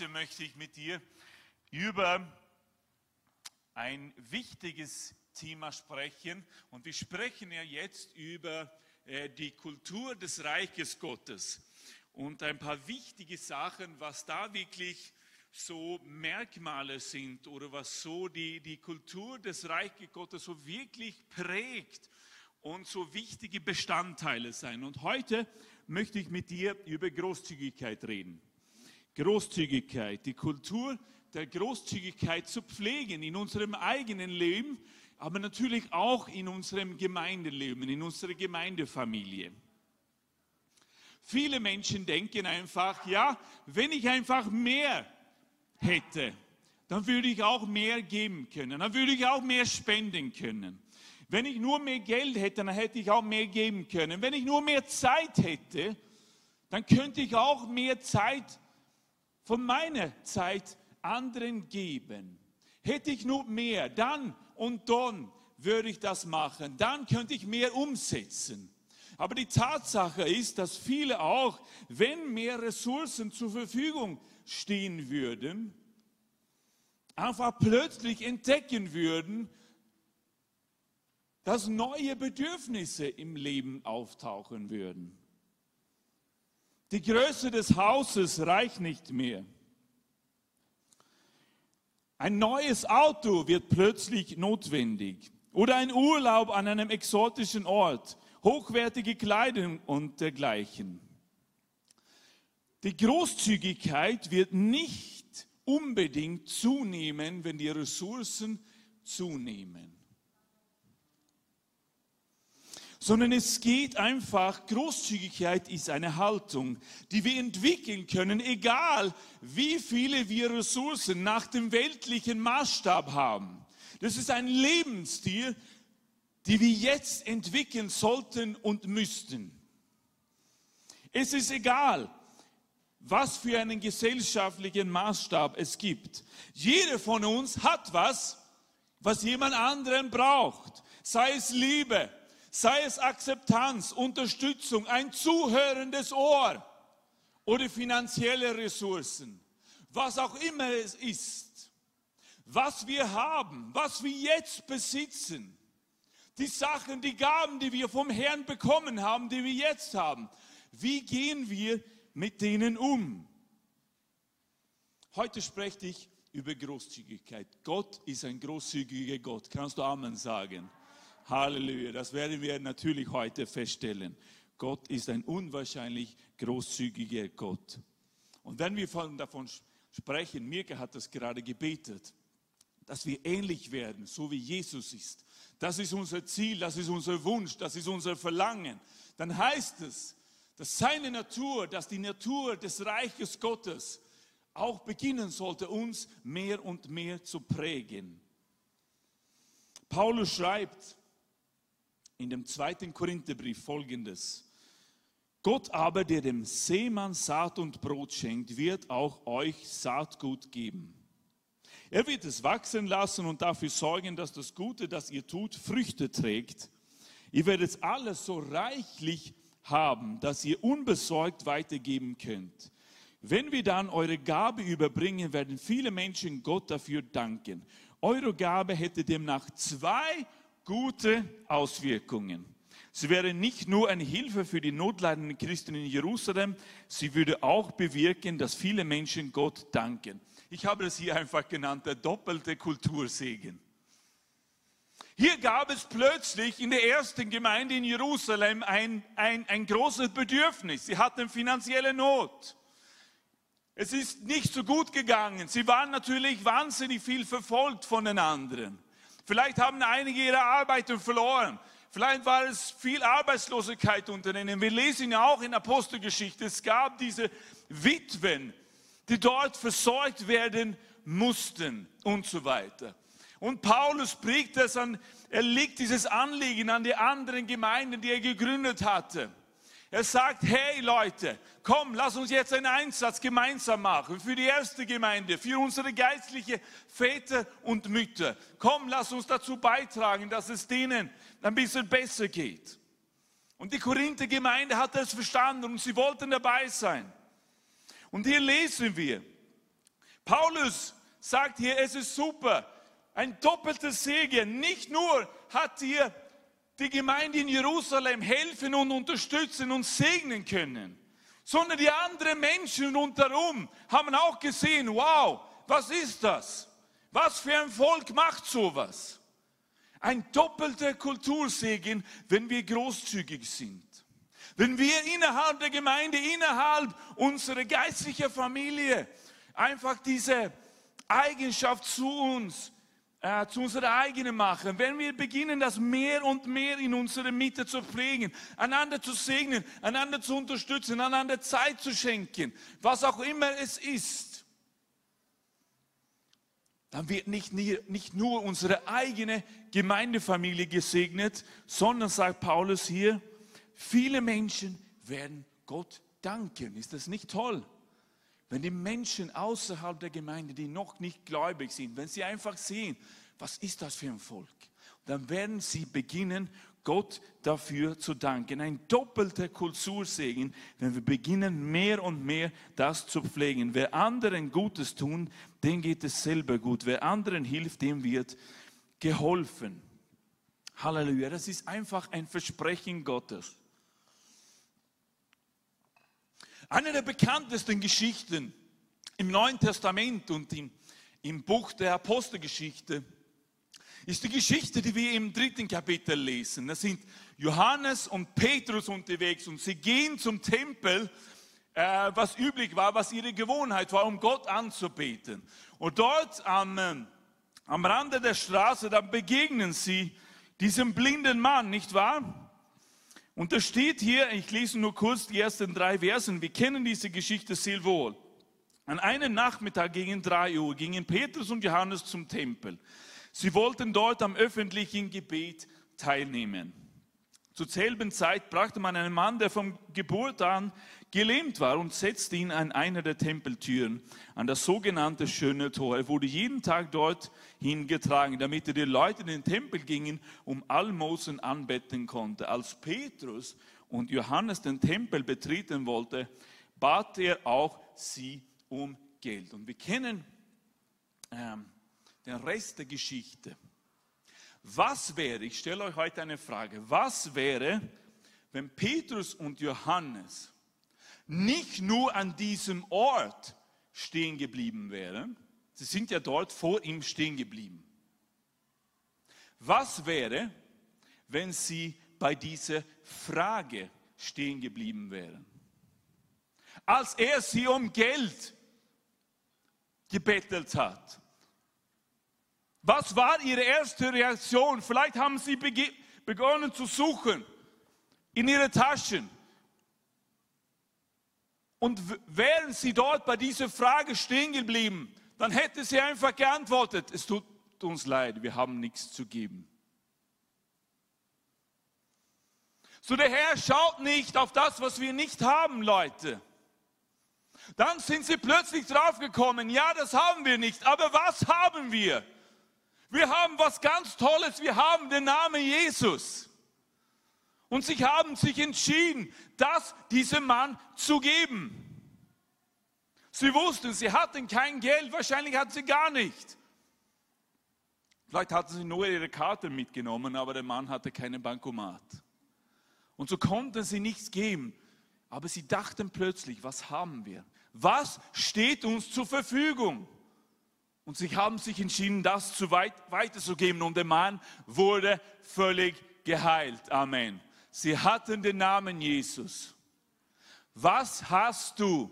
Heute möchte ich mit dir über ein wichtiges Thema sprechen. Und wir sprechen ja jetzt über äh, die Kultur des Reiches Gottes und ein paar wichtige Sachen, was da wirklich so Merkmale sind oder was so die, die Kultur des Reiches Gottes so wirklich prägt und so wichtige Bestandteile sein. Und heute möchte ich mit dir über Großzügigkeit reden. Großzügigkeit, die Kultur der Großzügigkeit zu pflegen in unserem eigenen Leben, aber natürlich auch in unserem Gemeindeleben, in unserer Gemeindefamilie. Viele Menschen denken einfach, ja, wenn ich einfach mehr hätte, dann würde ich auch mehr geben können, dann würde ich auch mehr spenden können. Wenn ich nur mehr Geld hätte, dann hätte ich auch mehr geben können. Wenn ich nur mehr Zeit hätte, dann könnte ich auch mehr Zeit von meiner Zeit anderen geben. Hätte ich nur mehr, dann und dann würde ich das machen. Dann könnte ich mehr umsetzen. Aber die Tatsache ist, dass viele auch, wenn mehr Ressourcen zur Verfügung stehen würden, einfach plötzlich entdecken würden, dass neue Bedürfnisse im Leben auftauchen würden. Die Größe des Hauses reicht nicht mehr. Ein neues Auto wird plötzlich notwendig oder ein Urlaub an einem exotischen Ort, hochwertige Kleidung und dergleichen. Die Großzügigkeit wird nicht unbedingt zunehmen, wenn die Ressourcen zunehmen sondern es geht einfach, Großzügigkeit ist eine Haltung, die wir entwickeln können, egal wie viele wir Ressourcen nach dem weltlichen Maßstab haben. Das ist ein Lebensstil, die wir jetzt entwickeln sollten und müssten. Es ist egal, was für einen gesellschaftlichen Maßstab es gibt. Jeder von uns hat was, was jemand anderen braucht. Sei es Liebe, sei es Akzeptanz, Unterstützung, ein zuhörendes Ohr oder finanzielle Ressourcen, was auch immer es ist, was wir haben, was wir jetzt besitzen, die Sachen, die Gaben, die wir vom Herrn bekommen haben, die wir jetzt haben, wie gehen wir mit denen um? Heute spreche ich über Großzügigkeit. Gott ist ein großzügiger Gott. Kannst du Amen sagen? Halleluja, das werden wir natürlich heute feststellen. Gott ist ein unwahrscheinlich großzügiger Gott. Und wenn wir davon sprechen, Mirke hat das gerade gebetet, dass wir ähnlich werden, so wie Jesus ist. Das ist unser Ziel, das ist unser Wunsch, das ist unser Verlangen. Dann heißt es, dass seine Natur, dass die Natur des Reiches Gottes auch beginnen sollte, uns mehr und mehr zu prägen. Paulus schreibt, in dem zweiten Korintherbrief folgendes. Gott aber, der dem Seemann Saat und Brot schenkt, wird auch euch Saatgut geben. Er wird es wachsen lassen und dafür sorgen, dass das Gute, das ihr tut, Früchte trägt. Ihr werdet alles so reichlich haben, dass ihr unbesorgt weitergeben könnt. Wenn wir dann eure Gabe überbringen, werden viele Menschen Gott dafür danken. Eure Gabe hätte demnach zwei gute Auswirkungen. Sie wäre nicht nur eine Hilfe für die notleidenden Christen in Jerusalem, sie würde auch bewirken, dass viele Menschen Gott danken. Ich habe das hier einfach genannt, der doppelte Kultursegen. Hier gab es plötzlich in der ersten Gemeinde in Jerusalem ein, ein, ein großes Bedürfnis. Sie hatten finanzielle Not. Es ist nicht so gut gegangen. Sie waren natürlich wahnsinnig viel verfolgt von den anderen. Vielleicht haben einige ihre Arbeiten verloren. Vielleicht war es viel Arbeitslosigkeit unter ihnen. Wir lesen ja auch in Apostelgeschichte, es gab diese Witwen, die dort versorgt werden mussten und so weiter. Und Paulus prägt das an, er legt dieses Anliegen an die anderen Gemeinden, die er gegründet hatte. Er sagt, hey Leute, komm, lass uns jetzt einen Einsatz gemeinsam machen für die erste Gemeinde, für unsere geistliche Väter und Mütter. Komm, lass uns dazu beitragen, dass es denen ein bisschen besser geht. Und die Korinther Gemeinde hat das verstanden und sie wollten dabei sein. Und hier lesen wir, Paulus sagt hier, es ist super, ein doppelter Segen. Nicht nur hat hier die Gemeinde in Jerusalem helfen und unterstützen und segnen können, sondern die anderen Menschen rundherum haben auch gesehen, wow, was ist das? Was für ein Volk macht sowas? Ein doppelter Kultursegen, wenn wir großzügig sind. Wenn wir innerhalb der Gemeinde, innerhalb unserer geistlichen Familie einfach diese Eigenschaft zu uns äh, zu unserer eigenen machen, wenn wir beginnen, das mehr und mehr in unserer Mitte zu pflegen, einander zu segnen, einander zu unterstützen, einander Zeit zu schenken, was auch immer es ist, dann wird nicht, nicht nur unsere eigene Gemeindefamilie gesegnet, sondern, sagt Paulus hier, viele Menschen werden Gott danken. Ist das nicht toll? Wenn die Menschen außerhalb der Gemeinde, die noch nicht gläubig sind, wenn sie einfach sehen, was ist das für ein Volk, dann werden sie beginnen, Gott dafür zu danken. Ein doppelter Kultursegen, wenn wir beginnen, mehr und mehr das zu pflegen. Wer anderen Gutes tun, dem geht es selber gut. Wer anderen hilft, dem wird geholfen. Halleluja, das ist einfach ein Versprechen Gottes. Eine der bekanntesten Geschichten im Neuen Testament und im, im Buch der Apostelgeschichte ist die Geschichte, die wir im dritten Kapitel lesen. Da sind Johannes und Petrus unterwegs und sie gehen zum Tempel, äh, was üblich war, was ihre Gewohnheit war, um Gott anzubeten. Und dort am, äh, am Rande der Straße, da begegnen sie diesem blinden Mann, nicht wahr? Und da steht hier, ich lese nur kurz die ersten drei Versen, wir kennen diese Geschichte sehr wohl. An einem Nachmittag gegen drei Uhr gingen Petrus und Johannes zum Tempel. Sie wollten dort am öffentlichen Gebet teilnehmen. Zur selben Zeit brachte man einen Mann, der von Geburt an gelähmt war und setzte ihn an einer der Tempeltüren, an das sogenannte schöne Tor. Er wurde jeden Tag dort hingetragen, damit er die Leute in den Tempel gingen, um Almosen anbetten konnte. Als Petrus und Johannes den Tempel betreten wollte, bat er auch sie um Geld. Und wir kennen ähm, den Rest der Geschichte. Was wäre, ich stelle euch heute eine Frage, was wäre, wenn Petrus und Johannes nicht nur an diesem Ort stehen geblieben wären, sie sind ja dort vor ihm stehen geblieben. Was wäre, wenn sie bei dieser Frage stehen geblieben wären? Als er sie um Geld gebettelt hat. Was war ihre erste Reaktion? Vielleicht haben sie begonnen zu suchen in ihre Taschen. Und wären sie dort bei dieser Frage stehen geblieben, dann hätte sie einfach geantwortet, es tut uns leid, wir haben nichts zu geben. So der Herr schaut nicht auf das, was wir nicht haben, Leute. Dann sind sie plötzlich draufgekommen, ja, das haben wir nicht, aber was haben wir? Wir haben was ganz Tolles, wir haben den Namen Jesus. Und sie haben sich entschieden, das diesem Mann zu geben. Sie wussten, sie hatten kein Geld, wahrscheinlich hatten sie gar nicht. Vielleicht hatten sie nur ihre Karte mitgenommen, aber der Mann hatte keinen Bankomat. Und so konnten sie nichts geben. Aber sie dachten plötzlich, was haben wir? Was steht uns zur Verfügung? Und sie haben sich entschieden, das zu weit, weiterzugeben. Und der Mann wurde völlig geheilt. Amen. Sie hatten den Namen Jesus. Was hast du?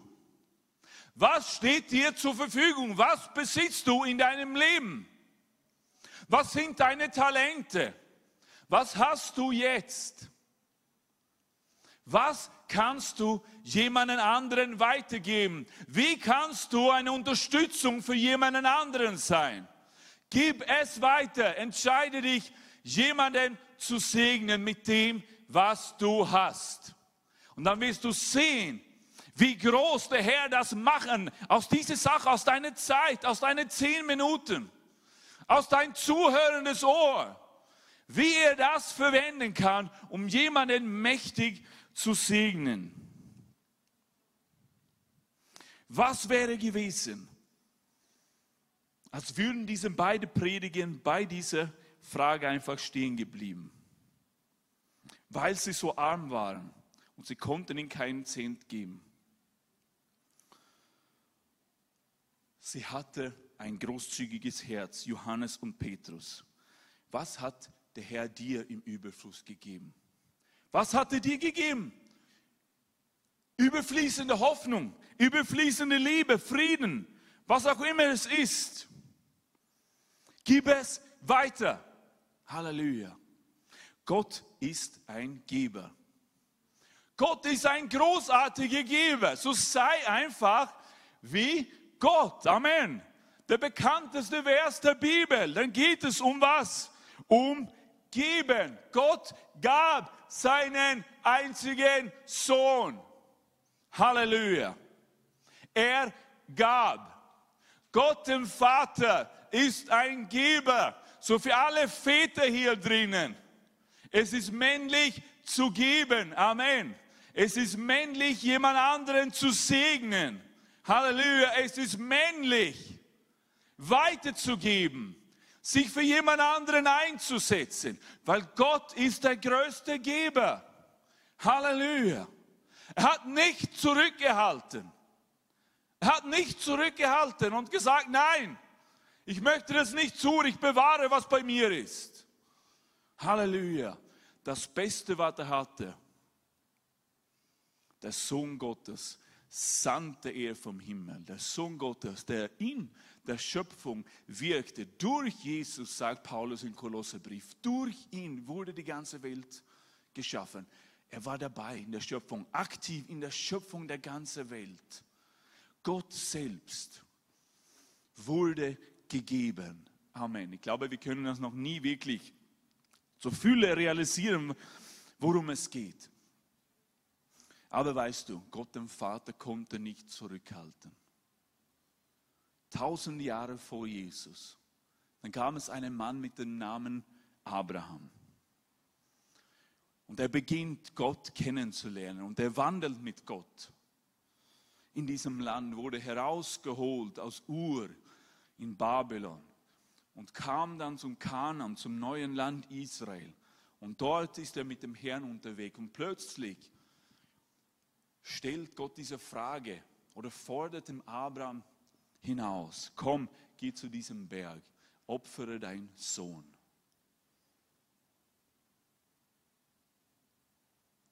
Was steht dir zur Verfügung? Was besitzt du in deinem Leben? Was sind deine Talente? Was hast du jetzt? Was kannst du jemanden anderen weitergeben? Wie kannst du eine Unterstützung für jemanden anderen sein? Gib es weiter. Entscheide dich, jemanden zu segnen mit dem, was du hast. Und dann wirst du sehen, wie groß der Herr das machen, aus dieser Sache, aus deiner Zeit, aus deinen zehn Minuten, aus dein zuhörendes Ohr, wie er das verwenden kann, um jemanden mächtig zu segnen. Was wäre gewesen, als würden diese beiden Predigen bei dieser Frage einfach stehen geblieben. Weil sie so arm waren und sie konnten ihnen keinen Zehnt geben. Sie hatte ein großzügiges Herz, Johannes und Petrus. Was hat der Herr dir im Überfluss gegeben? Was hat er dir gegeben? Überfließende Hoffnung, überfließende Liebe, Frieden, was auch immer es ist. Gib es weiter. Halleluja. Gott ist ein Geber. Gott ist ein großartiger Geber. So sei einfach wie Gott. Amen. Der bekannteste Vers der Bibel. Dann geht es um was? Um Geben. Gott gab seinen einzigen Sohn. Halleluja. Er gab. Gott dem Vater ist ein Geber. So für alle Väter hier drinnen. Es ist männlich zu geben. Amen. Es ist männlich, jemand anderen zu segnen. Halleluja. Es ist männlich, weiterzugeben, sich für jemand anderen einzusetzen, weil Gott ist der größte Geber. Halleluja. Er hat nicht zurückgehalten. Er hat nicht zurückgehalten und gesagt, nein, ich möchte das nicht tun, ich bewahre, was bei mir ist. Halleluja. Das Beste, was er hatte, der Sohn Gottes, sandte er vom Himmel. Der Sohn Gottes, der in der Schöpfung wirkte. Durch Jesus, sagt Paulus im Kolosserbrief, durch ihn wurde die ganze Welt geschaffen. Er war dabei in der Schöpfung, aktiv in der Schöpfung der ganzen Welt. Gott selbst wurde gegeben. Amen. Ich glaube, wir können das noch nie wirklich zur Fülle realisieren, worum es geht. Aber weißt du, Gott dem Vater konnte nicht zurückhalten. Tausend Jahre vor Jesus, dann kam es einen Mann mit dem Namen Abraham. Und er beginnt Gott kennenzulernen und er wandelt mit Gott. In diesem Land wurde herausgeholt aus Ur in Babylon und kam dann zum Kanaan, zum neuen Land Israel. Und dort ist er mit dem Herrn unterwegs. Und plötzlich stellt Gott diese Frage oder fordert dem Abraham hinaus. Komm, geh zu diesem Berg, opfere deinen Sohn.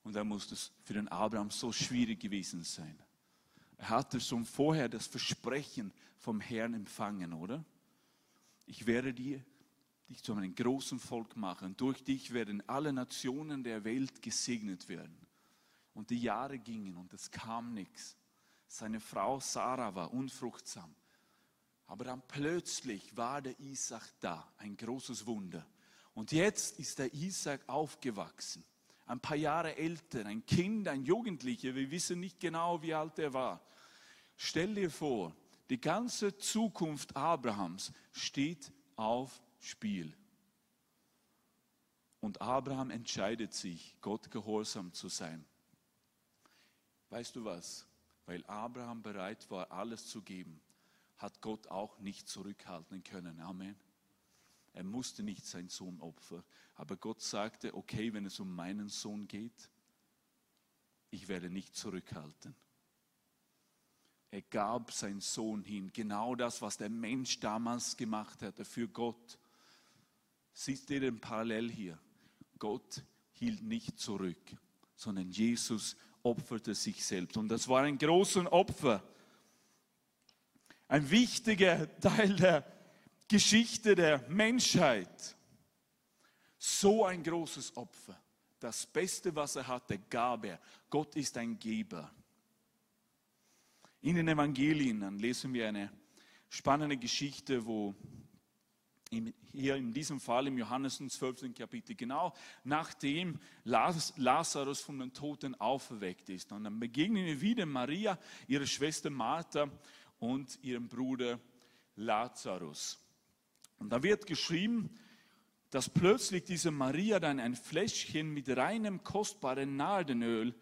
Und da muss es für den Abraham so schwierig gewesen sein. Er hatte schon vorher das Versprechen vom Herrn empfangen, oder? Ich werde dir, dich zu einem großen Volk machen. Durch dich werden alle Nationen der Welt gesegnet werden. Und die Jahre gingen und es kam nichts. Seine Frau Sarah war unfruchtsam. Aber dann plötzlich war der Isaac da, ein großes Wunder. Und jetzt ist der Isaac aufgewachsen, ein paar Jahre älter, ein Kind, ein Jugendlicher, wir wissen nicht genau, wie alt er war. Stell dir vor, die ganze Zukunft Abrahams steht auf Spiel. Und Abraham entscheidet sich, Gott gehorsam zu sein. Weißt du was? Weil Abraham bereit war, alles zu geben, hat Gott auch nicht zurückhalten können. Amen. Er musste nicht seinen Sohn opfern, aber Gott sagte, okay, wenn es um meinen Sohn geht, ich werde nicht zurückhalten. Er gab seinen Sohn hin. Genau das, was der Mensch damals gemacht hatte für Gott. Siehst du den Parallel hier? Gott hielt nicht zurück, sondern Jesus opferte sich selbst. Und das war ein großes Opfer. Ein wichtiger Teil der Geschichte der Menschheit. So ein großes Opfer. Das Beste, was er hatte, gab er. Gott ist ein Geber. In den Evangelien dann lesen wir eine spannende Geschichte, wo hier in diesem Fall im Johannes 12. Kapitel, genau nachdem Lazarus von den Toten auferweckt ist. Und dann begegnen wir wieder Maria, ihre Schwester Martha und ihrem Bruder Lazarus. Und da wird geschrieben, dass plötzlich diese Maria dann ein Fläschchen mit reinem, kostbaren Nardenöl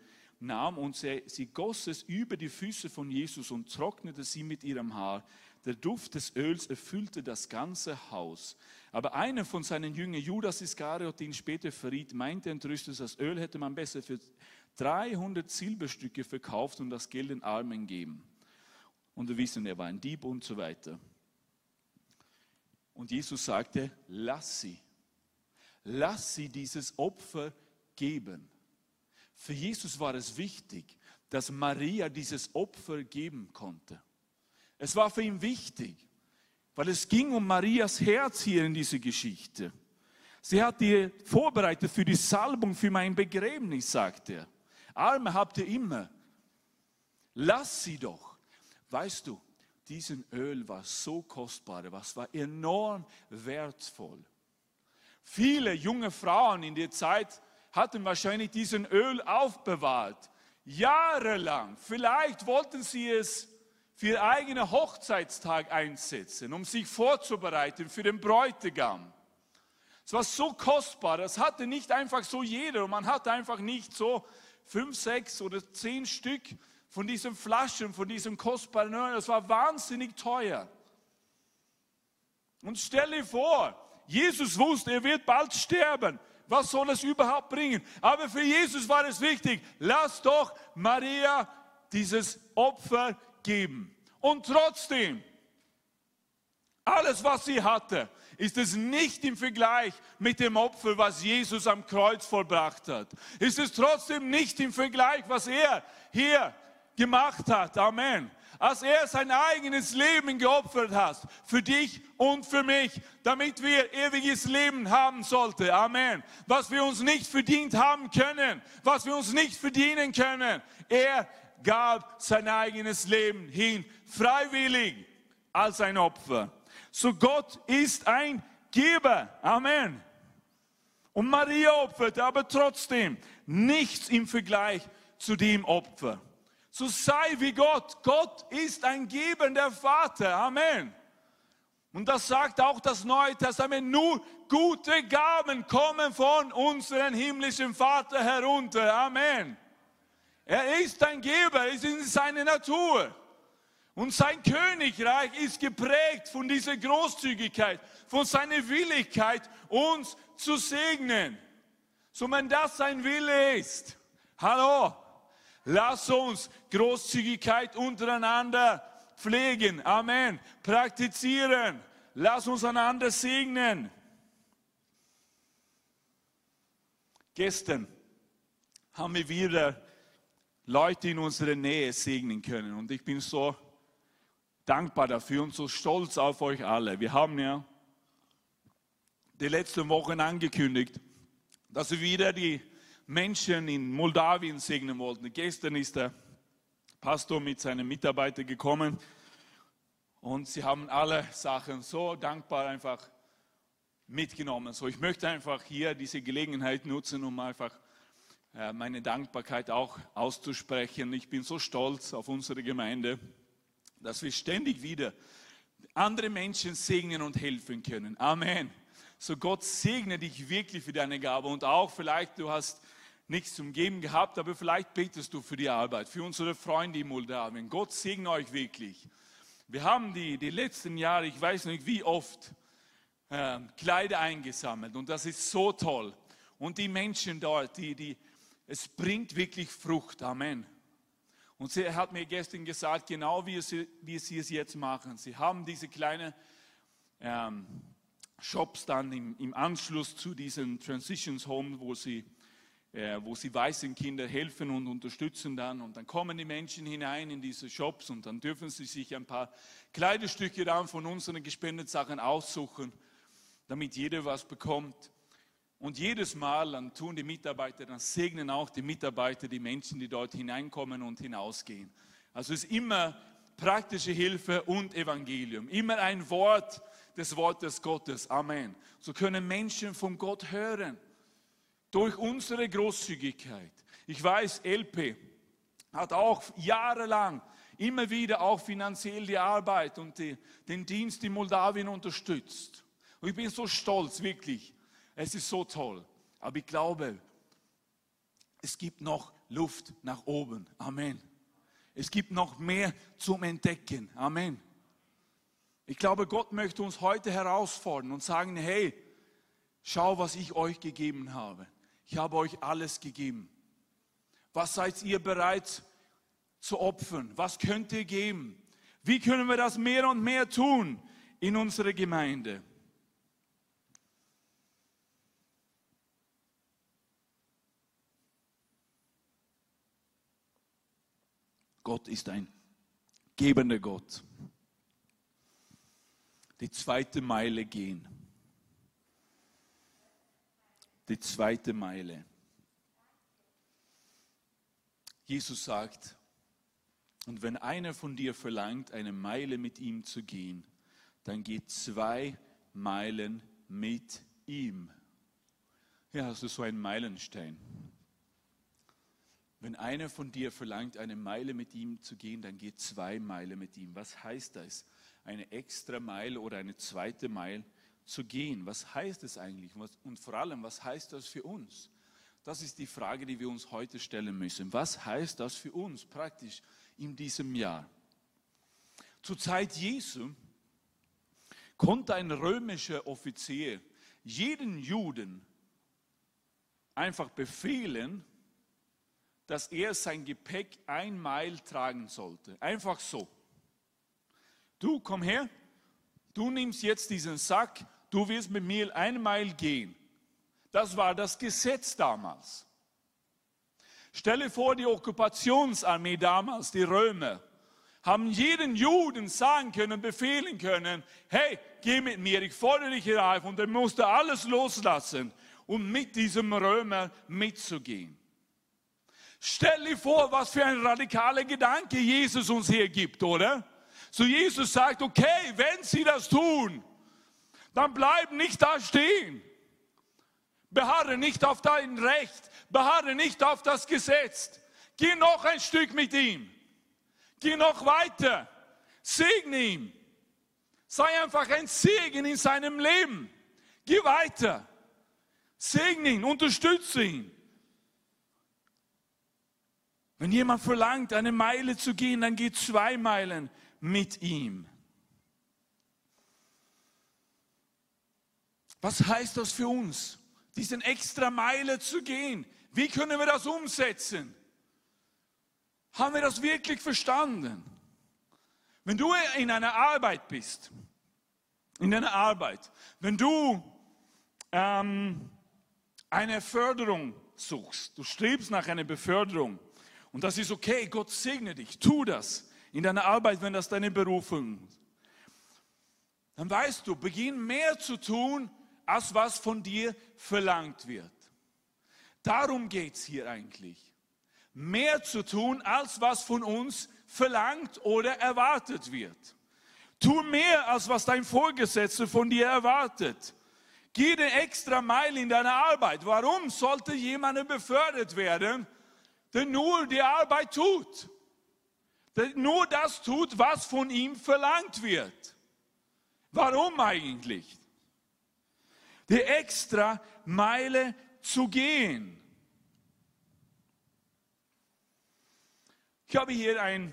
nahm und sie, sie goss es über die Füße von Jesus und trocknete sie mit ihrem Haar. Der Duft des Öls erfüllte das ganze Haus. Aber einer von seinen Jüngern, Judas Iskariot, den später verriet, meinte entrüstet, das Öl hätte man besser für 300 Silberstücke verkauft und das Geld den Armen geben. Und wir wissen, er war ein Dieb und so weiter. Und Jesus sagte, lass sie. Lass sie dieses Opfer geben. Für Jesus war es wichtig, dass Maria dieses Opfer geben konnte. Es war für ihn wichtig, weil es ging um Marias Herz hier in dieser Geschichte. Sie hat ihr vorbereitet für die Salbung, für mein Begräbnis, sagt er. Arme habt ihr immer. Lass sie doch. Weißt du, diesen Öl war so kostbar, was war enorm wertvoll. Viele junge Frauen in der Zeit hatten wahrscheinlich diesen Öl aufbewahrt, jahrelang. Vielleicht wollten sie es für ihren eigenen Hochzeitstag einsetzen, um sich vorzubereiten für den Bräutigam. Es war so kostbar, das hatte nicht einfach so jeder und man hatte einfach nicht so fünf, sechs oder zehn Stück von diesen Flaschen, von diesem kostbaren Öl. Das war wahnsinnig teuer. Und stell dir vor, Jesus wusste, er wird bald sterben. Was soll es überhaupt bringen? Aber für Jesus war es wichtig, lass doch Maria dieses Opfer geben. Und trotzdem, alles, was sie hatte, ist es nicht im Vergleich mit dem Opfer, was Jesus am Kreuz vollbracht hat. Ist es trotzdem nicht im Vergleich, was er hier gemacht hat. Amen. Als er sein eigenes Leben geopfert hat, für dich und für mich, damit wir ewiges Leben haben sollten. Amen. Was wir uns nicht verdient haben können, was wir uns nicht verdienen können. Er gab sein eigenes Leben hin, freiwillig als ein Opfer. So Gott ist ein Geber. Amen. Und Maria opferte aber trotzdem nichts im Vergleich zu dem Opfer. So sei wie Gott. Gott ist ein gebender Vater. Amen. Und das sagt auch das Neue Testament. Nur gute Gaben kommen von unserem himmlischen Vater herunter. Amen. Er ist ein Geber, es ist in seiner Natur. Und sein Königreich ist geprägt von dieser Großzügigkeit, von seiner Willigkeit, uns zu segnen. So, wenn das sein Wille ist, hallo, lass uns Großzügigkeit untereinander pflegen. Amen. Praktizieren. Lass uns einander segnen. Gestern haben wir wieder Leute in unserer Nähe segnen können. Und ich bin so dankbar dafür und so stolz auf euch alle. Wir haben ja die letzten Wochen angekündigt, dass wir wieder die Menschen in Moldawien segnen wollten. Gestern ist der Pastor mit seinen Mitarbeitern gekommen und sie haben alle Sachen so dankbar einfach mitgenommen. So, ich möchte einfach hier diese Gelegenheit nutzen, um einfach äh, meine Dankbarkeit auch auszusprechen. Ich bin so stolz auf unsere Gemeinde dass wir ständig wieder andere Menschen segnen und helfen können. Amen. So Gott segne dich wirklich für deine Gabe und auch vielleicht du hast nichts zum Geben gehabt, aber vielleicht betest du für die Arbeit, für unsere Freunde in Moldawien. Gott segne euch wirklich. Wir haben die, die letzten Jahre, ich weiß nicht wie oft, äh, Kleider eingesammelt und das ist so toll. Und die Menschen dort, die, die, es bringt wirklich Frucht. Amen. Und sie hat mir gestern gesagt, genau wie sie, wie sie es jetzt machen. Sie haben diese kleinen ähm, Shops dann im, im, Anschluss zu diesen Transitions Home, wo sie, wo sie weißen Kinder helfen und unterstützen dann. Und dann kommen die Menschen hinein in diese Shops und dann dürfen sie sich ein paar Kleidestücke dann von unseren gespendeten Sachen aussuchen, damit jeder was bekommt. Und jedes Mal dann tun die Mitarbeiter, dann segnen auch die Mitarbeiter die Menschen, die dort hineinkommen und hinausgehen. Also es ist immer praktische Hilfe und Evangelium. Immer ein Wort des Wortes Gottes. Amen. So können Menschen von Gott hören. Durch unsere Großzügigkeit. Ich weiß, LP hat auch jahrelang immer wieder auch finanziell die Arbeit und die, den Dienst in Moldawien unterstützt. Und ich bin so stolz, wirklich, es ist so toll. Aber ich glaube, es gibt noch Luft nach oben. Amen. Es gibt noch mehr zum Entdecken. Amen. Ich glaube, Gott möchte uns heute herausfordern und sagen, hey, schau, was ich euch gegeben habe. Ich habe euch alles gegeben. Was seid ihr bereit zu opfern? Was könnt ihr geben? Wie können wir das mehr und mehr tun in unserer Gemeinde? Gott ist ein gebender Gott. Die zweite Meile gehen. Die zweite Meile. Jesus sagt, und wenn einer von dir verlangt, eine Meile mit ihm zu gehen, dann geht zwei Meilen mit ihm. Hier hast du so einen Meilenstein. Wenn einer von dir verlangt, eine Meile mit ihm zu gehen, dann geht zwei Meilen mit ihm. Was heißt das? Eine extra Meile oder eine zweite Meile zu gehen. Was heißt es eigentlich? Und vor allem, was heißt das für uns? Das ist die Frage, die wir uns heute stellen müssen. Was heißt das für uns praktisch in diesem Jahr? Zur Zeit Jesu konnte ein römischer Offizier jeden Juden einfach befehlen, dass er sein Gepäck ein Meil tragen sollte. Einfach so. Du komm her, du nimmst jetzt diesen Sack, du wirst mit mir ein Meil gehen. Das war das Gesetz damals. Stelle vor, die Okkupationsarmee damals, die Römer, haben jeden Juden sagen können, befehlen können, hey, geh mit mir, ich fordere dich hier auf. Und er musste alles loslassen, um mit diesem Römer mitzugehen. Stell dir vor, was für ein radikaler Gedanke Jesus uns hier gibt, oder? So Jesus sagt, okay, wenn sie das tun, dann bleib nicht da stehen. Beharre nicht auf dein Recht, beharre nicht auf das Gesetz. Geh noch ein Stück mit ihm. Geh noch weiter. Segne ihn. Sei einfach ein Segen in seinem Leben. Geh weiter. Segne ihn, unterstütze ihn. Wenn jemand verlangt, eine Meile zu gehen, dann geht zwei Meilen mit ihm. Was heißt das für uns, diesen extra Meile zu gehen? Wie können wir das umsetzen? Haben wir das wirklich verstanden? Wenn du in einer Arbeit bist, in einer Arbeit, wenn du ähm, eine Förderung suchst, du strebst nach einer Beförderung, und das ist okay, Gott segne dich, tu das in deiner Arbeit, wenn das deine Berufung ist. Dann weißt du, beginn mehr zu tun, als was von dir verlangt wird. Darum geht es hier eigentlich. Mehr zu tun, als was von uns verlangt oder erwartet wird. Tu mehr, als was dein Vorgesetzter von dir erwartet. Geh den extra Meile in deiner Arbeit. Warum sollte jemand befördert werden, der nur die Arbeit tut, der nur das tut, was von ihm verlangt wird. Warum eigentlich? Die extra Meile zu gehen. Ich habe hier einen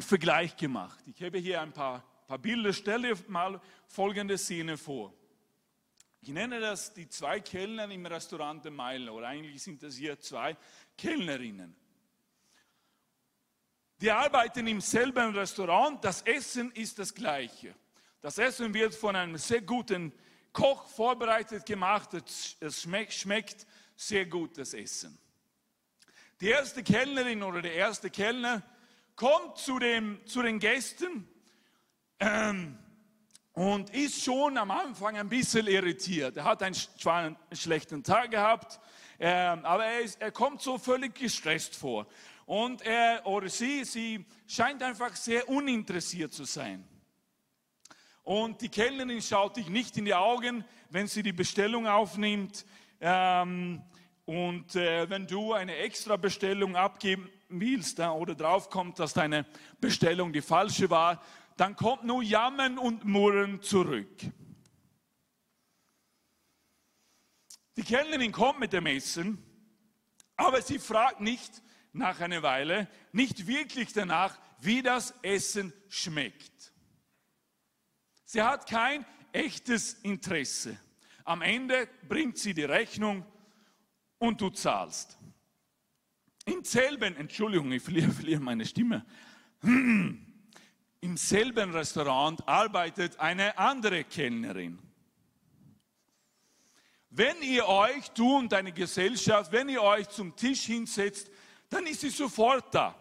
Vergleich gemacht. Ich habe hier ein paar, paar Bilder. Stelle mal folgende Szene vor. Ich nenne das die zwei Kellner im Restaurant der Meile, oder eigentlich sind das hier zwei Kellnerinnen. Die arbeiten im selben Restaurant, das Essen ist das gleiche. Das Essen wird von einem sehr guten Koch vorbereitet gemacht, es schmeckt, schmeckt sehr gut, das Essen. Die erste Kellnerin oder der erste Kellner kommt zu, dem, zu den Gästen ähm, und ist schon am Anfang ein bisschen irritiert. Er hat einen, zwar einen schlechten Tag gehabt, äh, aber er, ist, er kommt so völlig gestresst vor. Und er oder sie, sie scheint einfach sehr uninteressiert zu sein. Und die Kellnerin schaut dich nicht in die Augen, wenn sie die Bestellung aufnimmt. Ähm, und äh, wenn du eine extra Bestellung abgeben willst da, oder drauf kommt, dass deine Bestellung die falsche war, dann kommt nur Jammern und Murren zurück. Die Kellnerin kommt mit dem Essen, aber sie fragt nicht nach einer Weile, nicht wirklich danach, wie das Essen schmeckt. Sie hat kein echtes Interesse. Am Ende bringt sie die Rechnung und du zahlst. Im selben, Entschuldigung, ich verliere, verliere meine Stimme. Im selben Restaurant arbeitet eine andere Kellnerin. Wenn ihr euch, du und deine Gesellschaft, wenn ihr euch zum Tisch hinsetzt, dann ist sie sofort da.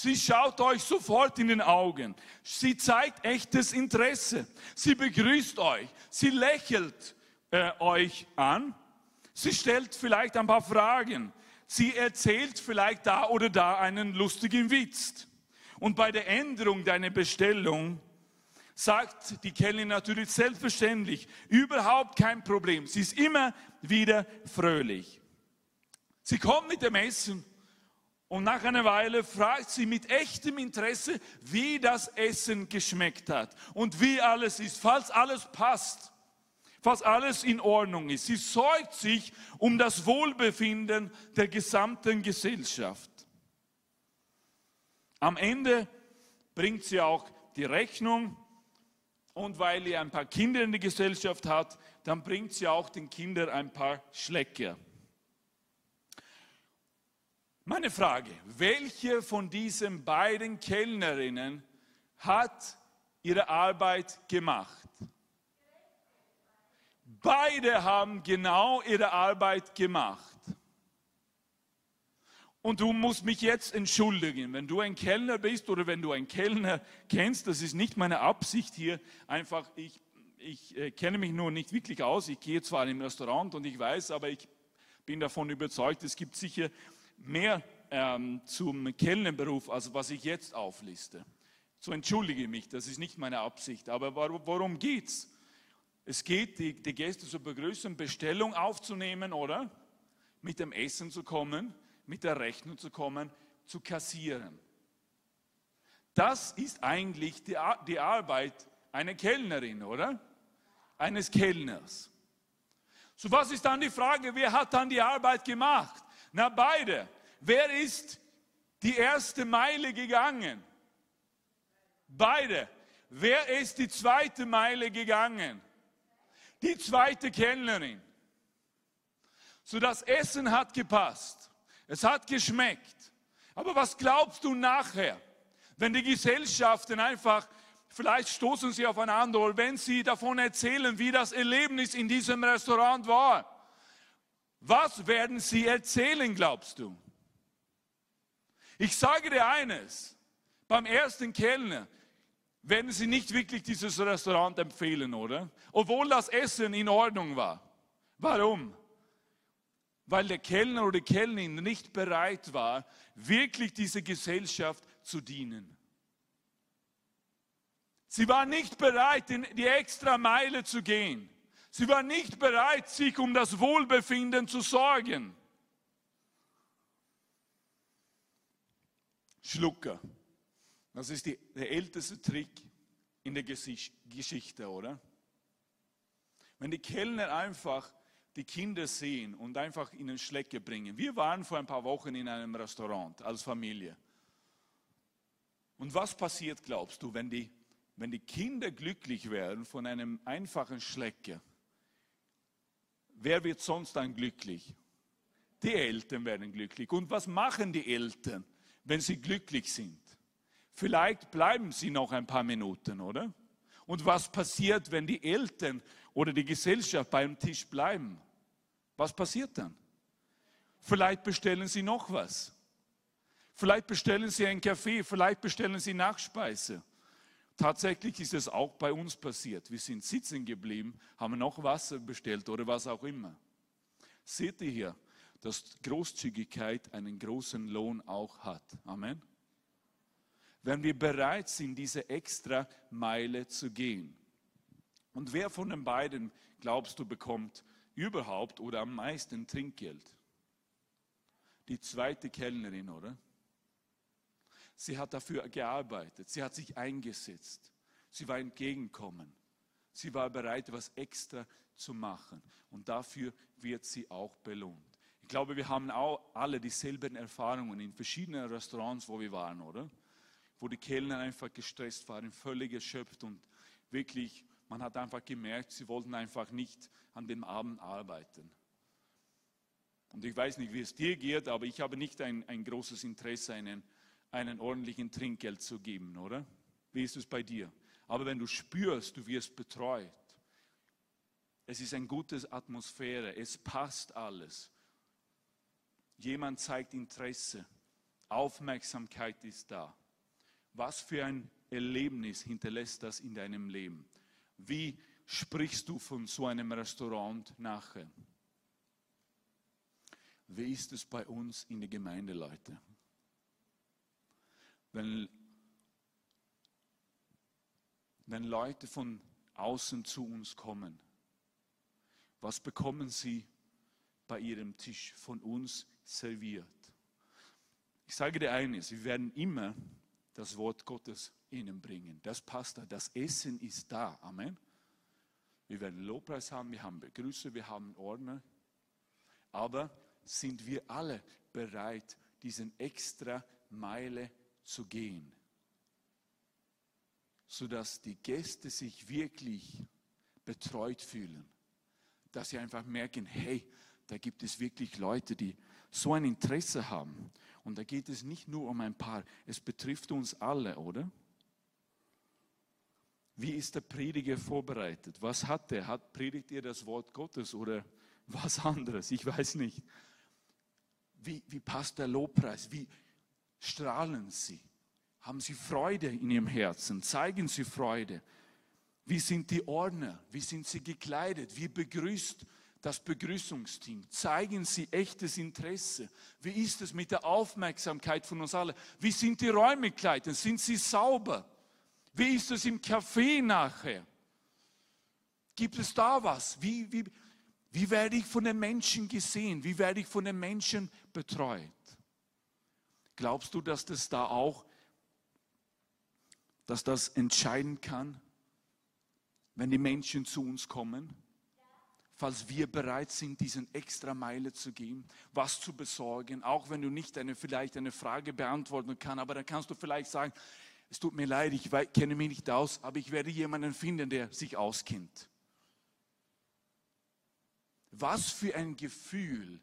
Sie schaut euch sofort in den Augen. Sie zeigt echtes Interesse. Sie begrüßt euch. Sie lächelt äh, euch an. Sie stellt vielleicht ein paar Fragen. Sie erzählt vielleicht da oder da einen lustigen Witz. Und bei der Änderung deiner Bestellung sagt die Kellnerin natürlich selbstverständlich, überhaupt kein Problem. Sie ist immer wieder fröhlich. Sie kommt mit dem Essen und nach einer Weile fragt sie mit echtem Interesse, wie das Essen geschmeckt hat und wie alles ist, falls alles passt, falls alles in Ordnung ist. Sie sorgt sich um das Wohlbefinden der gesamten Gesellschaft. Am Ende bringt sie auch die Rechnung und weil ihr ein paar Kinder in der Gesellschaft hat, dann bringt sie auch den Kindern ein paar Schlecke. Meine Frage, welche von diesen beiden Kellnerinnen hat ihre Arbeit gemacht? Beide haben genau ihre Arbeit gemacht. Und du musst mich jetzt entschuldigen, wenn du ein Kellner bist oder wenn du einen Kellner kennst, das ist nicht meine Absicht hier, einfach, ich, ich äh, kenne mich nur nicht wirklich aus, ich gehe zwar im Restaurant und ich weiß, aber ich bin davon überzeugt, es gibt sicher mehr ähm, zum Kellnerberuf, als was ich jetzt aufliste. So entschuldige mich, das ist nicht meine Absicht, aber worum geht's? Es geht, die, die Gäste zu begrüßen, Bestellung aufzunehmen, oder? Mit dem Essen zu kommen mit der Rechnung zu kommen, zu kassieren. Das ist eigentlich die, die Arbeit einer Kellnerin, oder? Eines Kellners. So was ist dann die Frage, wer hat dann die Arbeit gemacht? Na beide. Wer ist die erste Meile gegangen? Beide. Wer ist die zweite Meile gegangen? Die zweite Kellnerin. So das Essen hat gepasst. Es hat geschmeckt. Aber was glaubst du nachher, wenn die Gesellschaften einfach, vielleicht stoßen sie aufeinander, oder wenn sie davon erzählen, wie das Erlebnis in diesem Restaurant war? Was werden sie erzählen, glaubst du? Ich sage dir eines, beim ersten Kellner werden sie nicht wirklich dieses Restaurant empfehlen, oder? Obwohl das Essen in Ordnung war. Warum? weil der Kellner oder die Kellnerin nicht bereit war, wirklich dieser Gesellschaft zu dienen. Sie war nicht bereit, die extra Meile zu gehen. Sie war nicht bereit, sich um das Wohlbefinden zu sorgen. Schlucker. Das ist die, der älteste Trick in der Geschichte, oder? Wenn die Kellner einfach die Kinder sehen und einfach ihnen Schlecke bringen. Wir waren vor ein paar Wochen in einem Restaurant als Familie. Und was passiert, glaubst du, wenn die, wenn die Kinder glücklich werden von einem einfachen Schlecke? Wer wird sonst dann glücklich? Die Eltern werden glücklich. Und was machen die Eltern, wenn sie glücklich sind? Vielleicht bleiben sie noch ein paar Minuten, oder? Und was passiert, wenn die Eltern oder die Gesellschaft beim Tisch bleiben? Was passiert dann? Vielleicht bestellen Sie noch was. Vielleicht bestellen Sie einen Kaffee, vielleicht bestellen Sie Nachspeise. Tatsächlich ist es auch bei uns passiert. Wir sind sitzen geblieben, haben noch Wasser bestellt oder was auch immer. Seht ihr hier, dass Großzügigkeit einen großen Lohn auch hat. Amen. Wenn wir bereit sind, diese extra Meile zu gehen. Und wer von den beiden, glaubst du, bekommt überhaupt oder am meisten Trinkgeld? Die zweite Kellnerin, oder? Sie hat dafür gearbeitet, sie hat sich eingesetzt, sie war entgegenkommen, sie war bereit, was extra zu machen und dafür wird sie auch belohnt. Ich glaube, wir haben auch alle dieselben Erfahrungen in verschiedenen Restaurants, wo wir waren, oder? Wo die Kellner einfach gestresst waren, völlig erschöpft und wirklich Man hat einfach gemerkt, sie wollten einfach nicht an dem Abend arbeiten. Und ich weiß nicht, wie es dir geht, aber ich habe nicht ein, ein großes Interesse, einen, einen ordentlichen Trinkgeld zu geben, oder? Wie ist es bei dir? Aber wenn du spürst, du wirst betreut, es ist eine gute Atmosphäre, es passt alles. Jemand zeigt Interesse, Aufmerksamkeit ist da. Was für ein Erlebnis hinterlässt das in deinem Leben? Wie sprichst du von so einem Restaurant nachher? Wie ist es bei uns in der Gemeinde, Leute? Wenn, wenn Leute von außen zu uns kommen, was bekommen sie bei ihrem Tisch von uns serviert? Ich sage dir eines, wir werden immer das Wort Gottes ihnen bringen. Das passt da. Das Essen ist da. Amen. Wir werden Lobpreis haben, wir haben Begrüße, wir haben Ordner. Aber sind wir alle bereit, diesen extra Meile zu gehen, sodass die Gäste sich wirklich betreut fühlen, dass sie einfach merken, hey, da gibt es wirklich Leute, die so ein Interesse haben. Und da geht es nicht nur um ein paar, es betrifft uns alle, oder? Wie ist der Prediger vorbereitet? Was hat er? Hat, predigt er das Wort Gottes oder was anderes? Ich weiß nicht. Wie, wie passt der Lobpreis? Wie strahlen sie? Haben sie Freude in ihrem Herzen? Zeigen sie Freude? Wie sind die Ordner? Wie sind sie gekleidet? Wie begrüßt das Begrüßungsteam? Zeigen sie echtes Interesse? Wie ist es mit der Aufmerksamkeit von uns allen? Wie sind die Räumlichkeiten? Sind sie sauber? Wie ist es im Café nachher? Gibt es da was? Wie, wie, wie werde ich von den Menschen gesehen? Wie werde ich von den Menschen betreut? Glaubst du, dass das da auch, dass das entscheiden kann, wenn die Menschen zu uns kommen? Falls wir bereit sind, diesen extra Meile zu gehen, was zu besorgen, auch wenn du nicht eine, vielleicht eine Frage beantworten kannst, aber dann kannst du vielleicht sagen, es tut mir leid, ich kenne mich nicht aus, aber ich werde jemanden finden, der sich auskennt. Was für ein Gefühl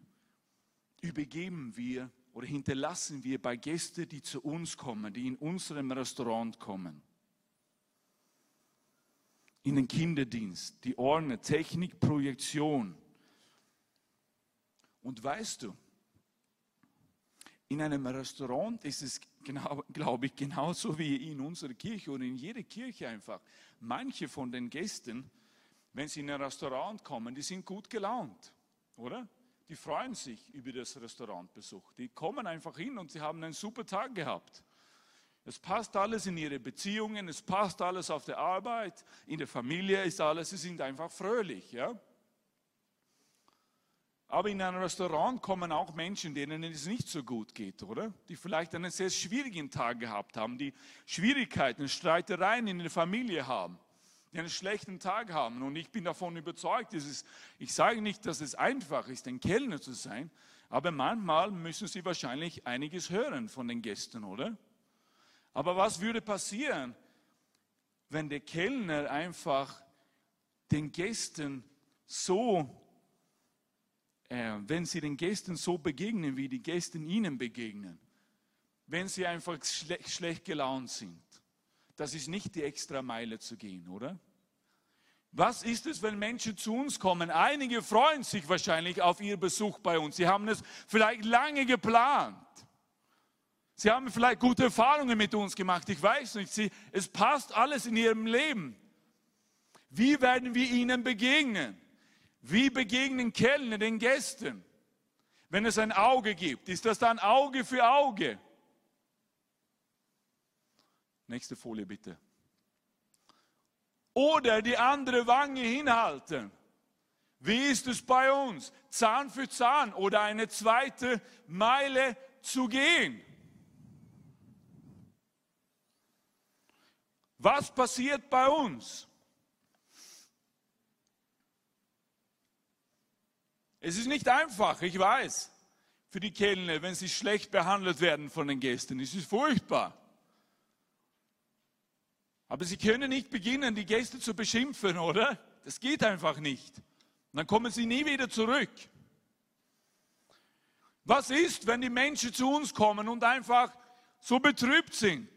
übergeben wir oder hinterlassen wir bei Gästen, die zu uns kommen, die in unserem Restaurant kommen? In den Kinderdienst, die Ordner, Technik, Projektion. Und weißt du, in einem Restaurant ist es, genau, glaube ich, genauso wie in unserer Kirche oder in jeder Kirche einfach. Manche von den Gästen, wenn sie in ein Restaurant kommen, die sind gut gelaunt, oder? Die freuen sich über das Restaurantbesuch. Die kommen einfach hin und sie haben einen super Tag gehabt. Es passt alles in ihre Beziehungen, es passt alles auf der Arbeit, in der Familie ist alles, sie sind einfach fröhlich, ja? Aber in ein Restaurant kommen auch Menschen, denen es nicht so gut geht, oder? Die vielleicht einen sehr schwierigen Tag gehabt haben, die Schwierigkeiten, Streitereien in der Familie haben, die einen schlechten Tag haben. Und ich bin davon überzeugt, ist, ich sage nicht, dass es einfach ist, ein Kellner zu sein, aber manchmal müssen sie wahrscheinlich einiges hören von den Gästen, oder? Aber was würde passieren, wenn der Kellner einfach den Gästen so äh, wenn sie den Gästen so begegnen, wie die Gäste ihnen begegnen, wenn sie einfach schle schlecht gelaunt sind, das ist nicht die extra Meile zu gehen, oder? Was ist es, wenn Menschen zu uns kommen? Einige freuen sich wahrscheinlich auf ihr Besuch bei uns. Sie haben es vielleicht lange geplant. Sie haben vielleicht gute Erfahrungen mit uns gemacht. Ich weiß nicht. Sie, es passt alles in ihrem Leben. Wie werden wir ihnen begegnen? Wie begegnen Kellner den Gästen? Wenn es ein Auge gibt, ist das dann Auge für Auge? Nächste Folie bitte. Oder die andere Wange hinhalten. Wie ist es bei uns? Zahn für Zahn oder eine zweite Meile zu gehen. Was passiert bei uns? Es ist nicht einfach, ich weiß, für die Kellner, wenn sie schlecht behandelt werden von den Gästen. Es ist furchtbar. Aber sie können nicht beginnen, die Gäste zu beschimpfen, oder? Das geht einfach nicht. Dann kommen sie nie wieder zurück. Was ist, wenn die Menschen zu uns kommen und einfach so betrübt sind,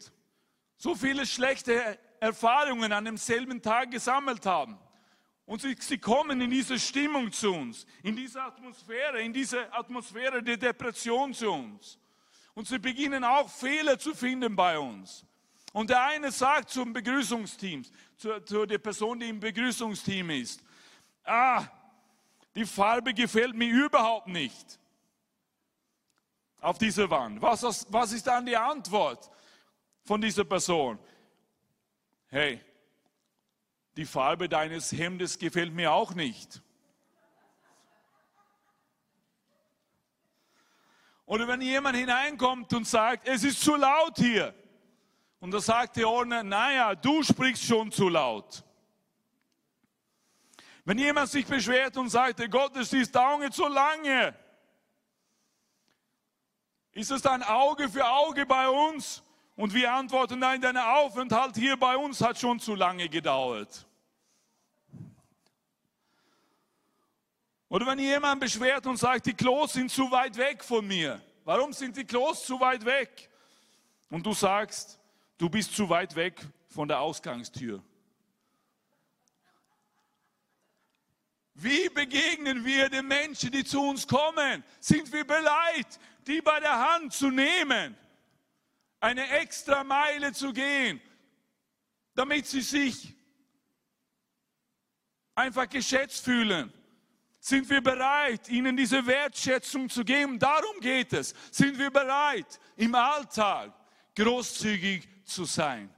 so viele schlechte Erfahrungen an demselben Tag gesammelt haben? Und sie, sie, kommen in diese Stimmung zu uns, in diese Atmosphäre, in diese Atmosphäre der Depression zu uns. Und sie beginnen auch Fehler zu finden bei uns. Und der eine sagt zum Begrüßungsteam, zu, zu der Person, die im Begrüßungsteam ist, ah, die Farbe gefällt mir überhaupt nicht auf dieser Wand. Was, was ist dann die Antwort von dieser Person? Hey, die Farbe deines Hemdes gefällt mir auch nicht. Oder wenn jemand hineinkommt und sagt, es ist zu laut hier. Und da sagt der Ordner, naja, du sprichst schon zu laut. Wenn jemand sich beschwert und sagt, der Gottesdienst dauert so lange, ist es dann Auge für Auge bei uns? Und wir antworten, nein, dein Aufenthalt hier bei uns hat schon zu lange gedauert. Oder wenn jemand beschwert und sagt, die Klos sind zu weit weg von mir. Warum sind die Klos zu weit weg? Und du sagst, du bist zu weit weg von der Ausgangstür. Wie begegnen wir den Menschen, die zu uns kommen? Sind wir bereit, die bei der Hand zu nehmen, eine extra Meile zu gehen, damit sie sich einfach geschätzt fühlen? Sind wir bereit, ihnen diese Wertschätzung zu geben? Darum geht es. Sind wir bereit, im Alltag großzügig zu sein?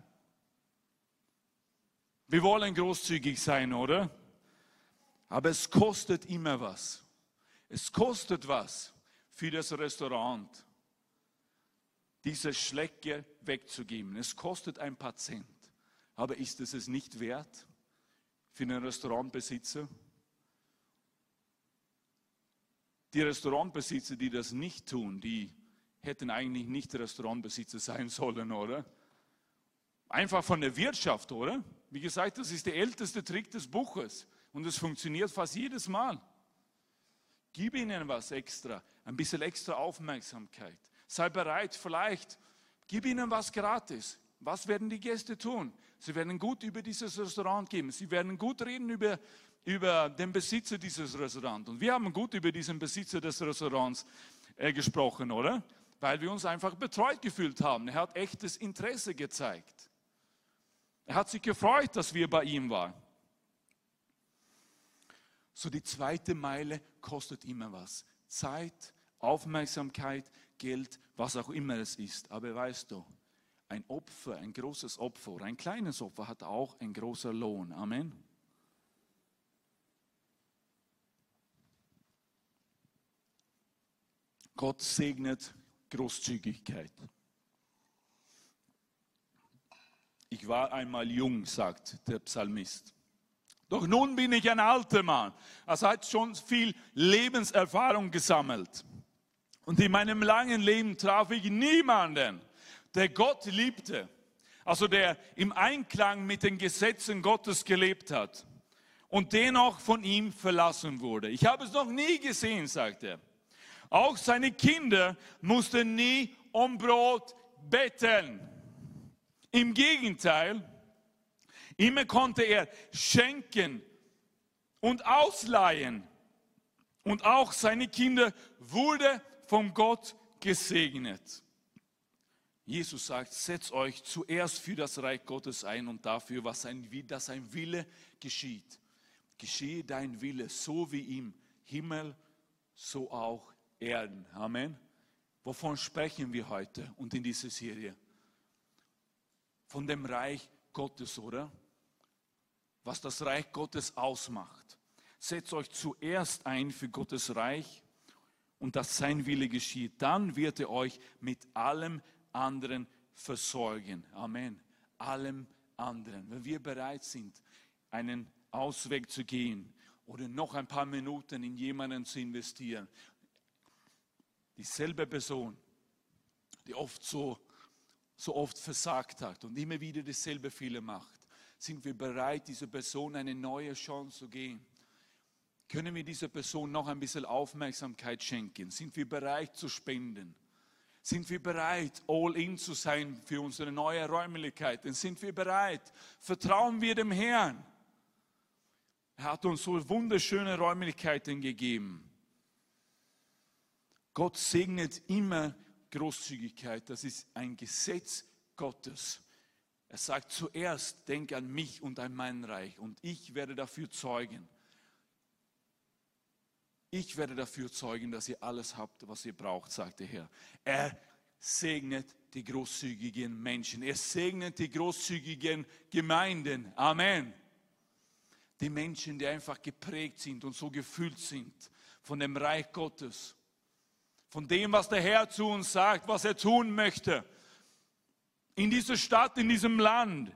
Wir wollen großzügig sein, oder? Aber es kostet immer was. Es kostet was für das Restaurant, diese Schlecke wegzugeben. Es kostet ein paar Cent. Aber ist es es nicht wert für einen Restaurantbesitzer? Die Restaurantbesitzer, die das nicht tun, die hätten eigentlich nicht Restaurantbesitzer sein sollen, oder? Einfach von der Wirtschaft, oder? Wie gesagt, das ist der älteste Trick des Buches und es funktioniert fast jedes Mal. Gib ihnen was extra, ein bisschen extra Aufmerksamkeit. Sei bereit, vielleicht, gib ihnen was gratis. Was werden die Gäste tun? Sie werden gut über dieses Restaurant geben. Sie werden gut reden über, über den Besitzer dieses Restaurants. Und wir haben gut über diesen Besitzer des Restaurants äh, gesprochen, oder? Weil wir uns einfach betreut gefühlt haben. Er hat echtes Interesse gezeigt. Er hat sich gefreut, dass wir bei ihm waren. So die zweite Meile kostet immer was. Zeit, Aufmerksamkeit, Geld, was auch immer es ist. Aber weißt du, ein Opfer, ein großes Opfer ein kleines Opfer hat auch ein großer Lohn. Amen. Gott segnet Großzügigkeit. Ich war einmal jung, sagt der Psalmist. Doch nun bin ich ein alter Mann. Also hat schon viel Lebenserfahrung gesammelt. Und in meinem langen Leben traf ich niemanden, der Gott liebte, also der im Einklang mit den Gesetzen Gottes gelebt hat und dennoch von ihm verlassen wurde. Ich habe es noch nie gesehen, sagt er. Auch seine Kinder mussten nie um Brot betteln. Im Gegenteil, Immer konnte er schenken und ausleihen. Und auch seine Kinder wurde von Gott gesegnet. Jesus sagt, setzt euch zuerst für das Reich Gottes ein und dafür, was ein, dass sein Wille geschieht. Geschehe dein Wille, so wie im Himmel, so auch Erden. Amen. Wovon sprechen wir heute und in dieser Serie? Von dem Reich Gottes, oder? was das Reich Gottes ausmacht. Setzt euch zuerst ein für Gottes Reich und dass sein Wille geschieht. Dann wird er euch mit allem anderen versorgen. Amen. Allem anderen. Wenn wir bereit sind, einen Ausweg zu gehen oder noch ein paar Minuten in jemanden zu investieren, dieselbe Person, die oft so, so oft versagt hat und immer wieder dasselbe Fehler macht, sind wir bereit, dieser Person eine neue Chance zu geben? Können wir dieser Person noch ein bisschen Aufmerksamkeit schenken? Sind wir bereit zu spenden? Sind wir bereit, all in zu sein für unsere neue Räumlichkeiten? Sind wir bereit? Vertrauen wir dem Herrn? Er hat uns so wunderschöne Räumlichkeiten gegeben. Gott segnet immer Großzügigkeit. Das ist ein Gesetz Gottes. Er sagt zuerst, denk an mich und an mein Reich und ich werde dafür zeugen. Ich werde dafür zeugen, dass ihr alles habt, was ihr braucht, sagt der Herr. Er segnet die großzügigen Menschen. Er segnet die großzügigen Gemeinden. Amen. Die Menschen, die einfach geprägt sind und so gefüllt sind von dem Reich Gottes von dem, was der Herr zu uns sagt, was er tun möchte. In dieser Stadt, in diesem Land.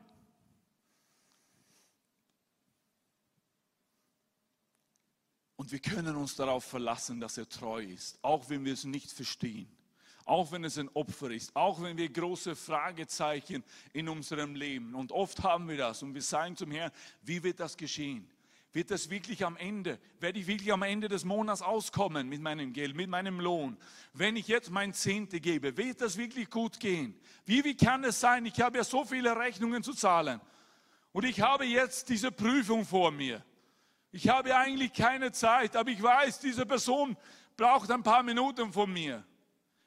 Und wir können uns darauf verlassen, dass er treu ist, auch wenn wir es nicht verstehen, auch wenn es ein Opfer ist, auch wenn wir große Fragezeichen in unserem Leben. Und oft haben wir das und wir sagen zum Herrn, wie wird das geschehen? Wird das wirklich am Ende, werde ich wirklich am Ende des Monats auskommen mit meinem Geld, mit meinem Lohn? Wenn ich jetzt mein Zehnte gebe, wird das wirklich gut gehen? Wie, wie kann es sein? Ich habe ja so viele Rechnungen zu zahlen. Und ich habe jetzt diese Prüfung vor mir. Ich habe eigentlich keine Zeit, aber ich weiß, diese Person braucht ein paar Minuten von mir.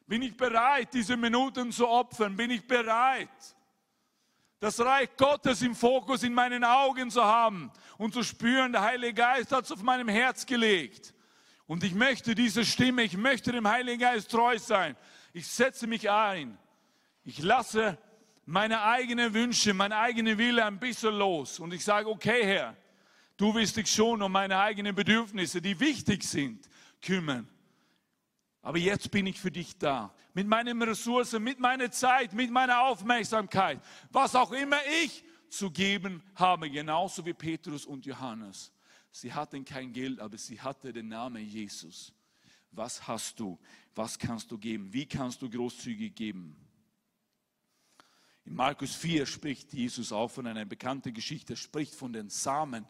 Bin ich bereit, diese Minuten zu opfern? Bin ich bereit? Das Reich Gottes im Fokus in meinen Augen zu haben und zu spüren, der Heilige Geist hat es auf meinem Herz gelegt. Und ich möchte diese Stimme, ich möchte dem Heiligen Geist treu sein. Ich setze mich ein. Ich lasse meine eigenen Wünsche, meine eigene Wille ein bisschen los. Und ich sage, okay Herr, du wirst dich schon um meine eigenen Bedürfnisse, die wichtig sind, kümmern. Aber jetzt bin ich für dich da. Mit meinen Ressourcen, mit meiner Zeit, mit meiner Aufmerksamkeit. Was auch immer ich zu geben habe. Genauso wie Petrus und Johannes. Sie hatten kein Geld, aber sie hatten den Namen Jesus. Was hast du? Was kannst du geben? Wie kannst du großzügig geben? In Markus 4 spricht Jesus auch von einer bekannten Geschichte, er spricht von den Samen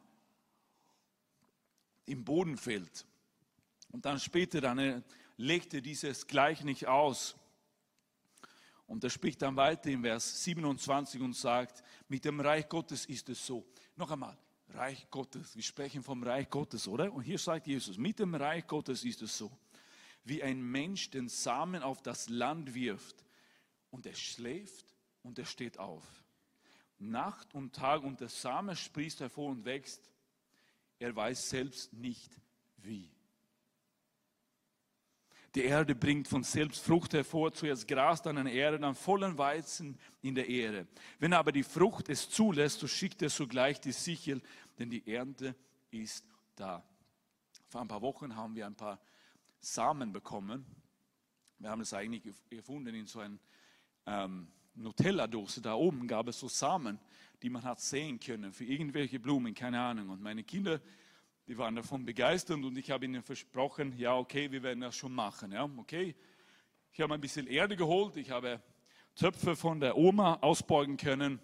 im Bodenfeld. Und dann später dann legte dieses Gleichnis aus. Und er spricht dann weiter im Vers 27 und sagt, mit dem Reich Gottes ist es so. Noch einmal, Reich Gottes. Wir sprechen vom Reich Gottes, oder? Und hier sagt Jesus, mit dem Reich Gottes ist es so. Wie ein Mensch den Samen auf das Land wirft und er schläft und er steht auf. Nacht und Tag und der Same sprießt hervor und wächst. Er weiß selbst nicht wie. Die Erde bringt von selbst Frucht hervor, zuerst Gras, dann eine Erde, dann vollen Weizen in der Erde. Wenn aber die Frucht es zulässt, so schickt er sogleich die Sichel, denn die Ernte ist da. Vor ein paar Wochen haben wir ein paar Samen bekommen. Wir haben es eigentlich gefunden in so einer ähm, Nutella-Dose. Da oben gab es so Samen, die man hat sehen können für irgendwelche Blumen, keine Ahnung. Und meine Kinder die waren davon begeistert und ich habe ihnen versprochen, ja, okay, wir werden das schon machen. Ja, okay. Ich habe ein bisschen Erde geholt, ich habe Töpfe von der Oma ausbeugen können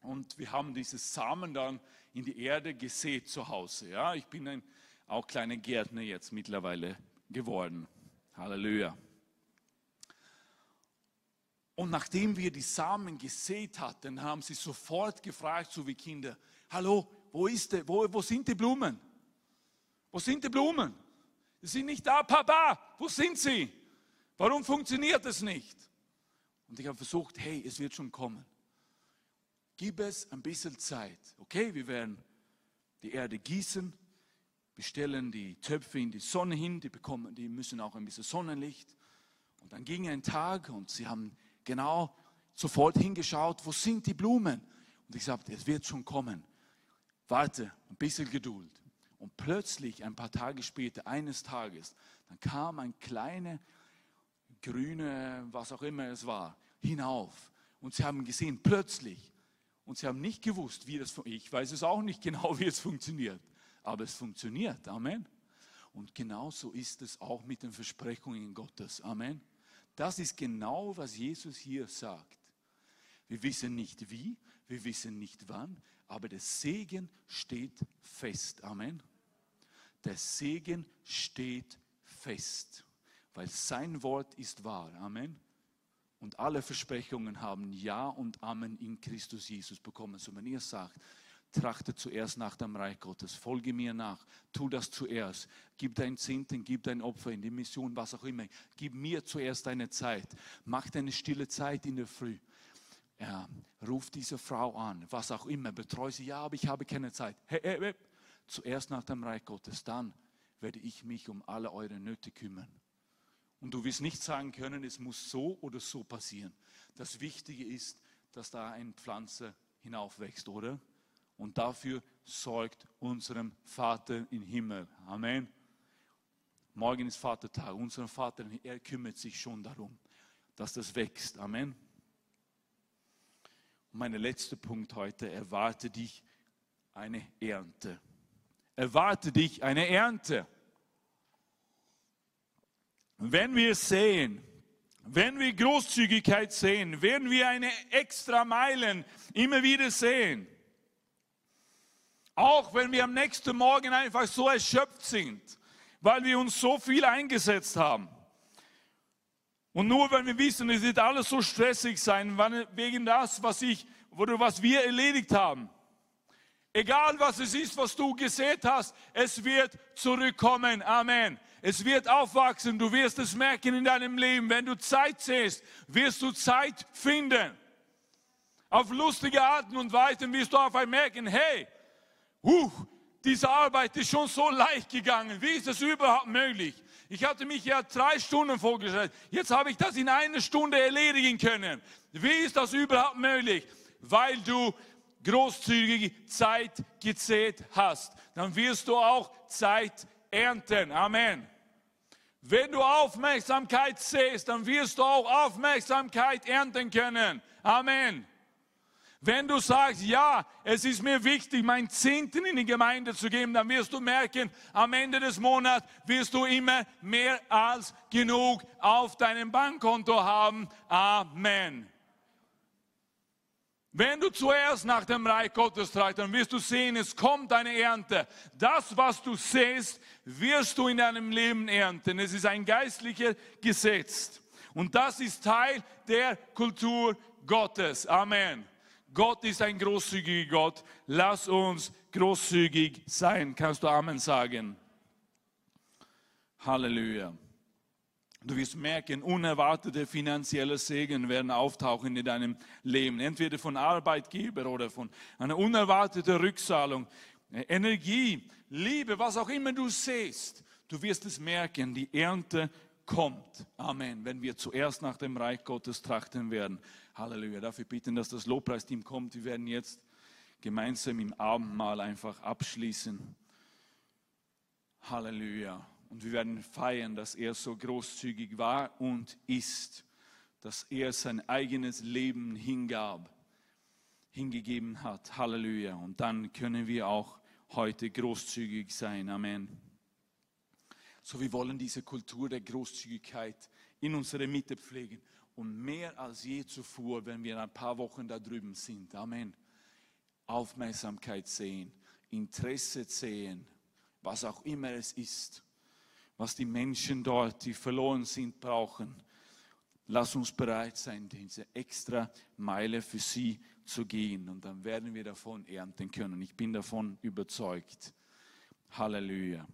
und wir haben diese Samen dann in die Erde gesät zu Hause. Ja, ich bin ein auch kleiner Gärtner jetzt mittlerweile geworden. Halleluja. Und nachdem wir die Samen gesät hatten, haben sie sofort gefragt, so wie Kinder, hallo, wo, ist der, wo, wo sind die Blumen? Wo sind die Blumen? Sie sind nicht da, Papa. Wo sind sie? Warum funktioniert es nicht? Und ich habe versucht, hey, es wird schon kommen. Gib es ein bisschen Zeit. Okay, wir werden die Erde gießen, wir stellen die Töpfe in die Sonne hin, die, bekommen, die müssen auch ein bisschen Sonnenlicht. Und dann ging ein Tag und sie haben genau sofort hingeschaut, wo sind die Blumen? Und ich sagte, es wird schon kommen. Warte, ein bisschen Geduld. Und plötzlich, ein paar Tage später, eines Tages, dann kam ein kleiner, grüne, was auch immer es war, hinauf. Und sie haben gesehen, plötzlich. Und sie haben nicht gewusst, wie das, ich weiß es auch nicht genau, wie es funktioniert. Aber es funktioniert. Amen. Und genauso ist es auch mit den Versprechungen Gottes. Amen. Das ist genau, was Jesus hier sagt. Wir wissen nicht wie, wir wissen nicht wann, aber der Segen steht fest. Amen. Der Segen steht fest, weil sein Wort ist wahr. Amen. Und alle Versprechungen haben Ja und Amen in Christus Jesus bekommen. So wenn ihr sagt, trachte zuerst nach dem Reich Gottes, folge mir nach, tu das zuerst, gib dein Zehnten, gib dein Opfer in die Mission, was auch immer, gib mir zuerst deine Zeit, mach deine stille Zeit in der Früh. Ja, ruf diese Frau an, was auch immer, betreue sie, ja, aber ich habe keine Zeit. Hey, hey, hey. Zuerst nach dem Reich Gottes, dann werde ich mich um alle eure Nöte kümmern. Und du wirst nicht sagen können, es muss so oder so passieren. Das Wichtige ist, dass da eine Pflanze hinaufwächst, oder? Und dafür sorgt unserem Vater im Himmel. Amen. Morgen ist Vatertag. Unser Vater, er kümmert sich schon darum, dass das wächst. Amen. Mein letzter Punkt heute, erwarte dich eine Ernte. Erwarte dich eine Ernte. Wenn wir sehen, wenn wir Großzügigkeit sehen, werden wir eine extra Meilen immer wieder sehen. Auch wenn wir am nächsten Morgen einfach so erschöpft sind, weil wir uns so viel eingesetzt haben. Und nur wenn wir wissen, es wird alles so stressig sein, wegen das, was ich was wir erledigt haben. Egal was es ist, was du gesät hast, es wird zurückkommen. Amen. Es wird aufwachsen. Du wirst es merken in deinem Leben. Wenn du Zeit siehst, wirst du Zeit finden. Auf lustige Arten und Weisen wirst du auf einmal merken, hey, huh, diese Arbeit ist schon so leicht gegangen. Wie ist das überhaupt möglich? Ich hatte mich ja drei Stunden vorgestellt. Jetzt habe ich das in einer Stunde erledigen können. Wie ist das überhaupt möglich? Weil du großzügig Zeit gezählt hast. Dann wirst du auch Zeit ernten. Amen. Wenn du Aufmerksamkeit siehst, dann wirst du auch Aufmerksamkeit ernten können. Amen. Wenn du sagst, ja, es ist mir wichtig, mein Zehnten in die Gemeinde zu geben, dann wirst du merken, am Ende des Monats wirst du immer mehr als genug auf deinem Bankkonto haben. Amen. Wenn du zuerst nach dem Reich Gottes tragst, dann wirst du sehen, es kommt eine Ernte. Das, was du siehst, wirst du in deinem Leben ernten. Es ist ein geistlicher Gesetz. Und das ist Teil der Kultur Gottes. Amen. Gott ist ein großzügiger Gott. Lass uns großzügig sein. Kannst du Amen sagen? Halleluja. Du wirst merken, unerwartete finanzielle Segen werden auftauchen in deinem Leben. Entweder von Arbeitgeber oder von einer unerwarteten Rückzahlung. Energie, Liebe, was auch immer du siehst. Du wirst es merken, die Ernte kommt. Amen. Wenn wir zuerst nach dem Reich Gottes trachten werden. Halleluja. Dafür bitten, dass das Lobpreisteam kommt. Wir werden jetzt gemeinsam im Abendmahl einfach abschließen. Halleluja. Und wir werden feiern, dass er so großzügig war und ist, dass er sein eigenes Leben hingab, hingegeben hat. Halleluja. Und dann können wir auch heute großzügig sein. Amen. So, wir wollen diese Kultur der Großzügigkeit in unserer Mitte pflegen. Und mehr als je zuvor, wenn wir ein paar Wochen da drüben sind. Amen. Aufmerksamkeit sehen, Interesse sehen, was auch immer es ist was die Menschen dort, die verloren sind, brauchen. Lass uns bereit sein, diese extra Meile für sie zu gehen. Und dann werden wir davon ernten können. Ich bin davon überzeugt. Halleluja.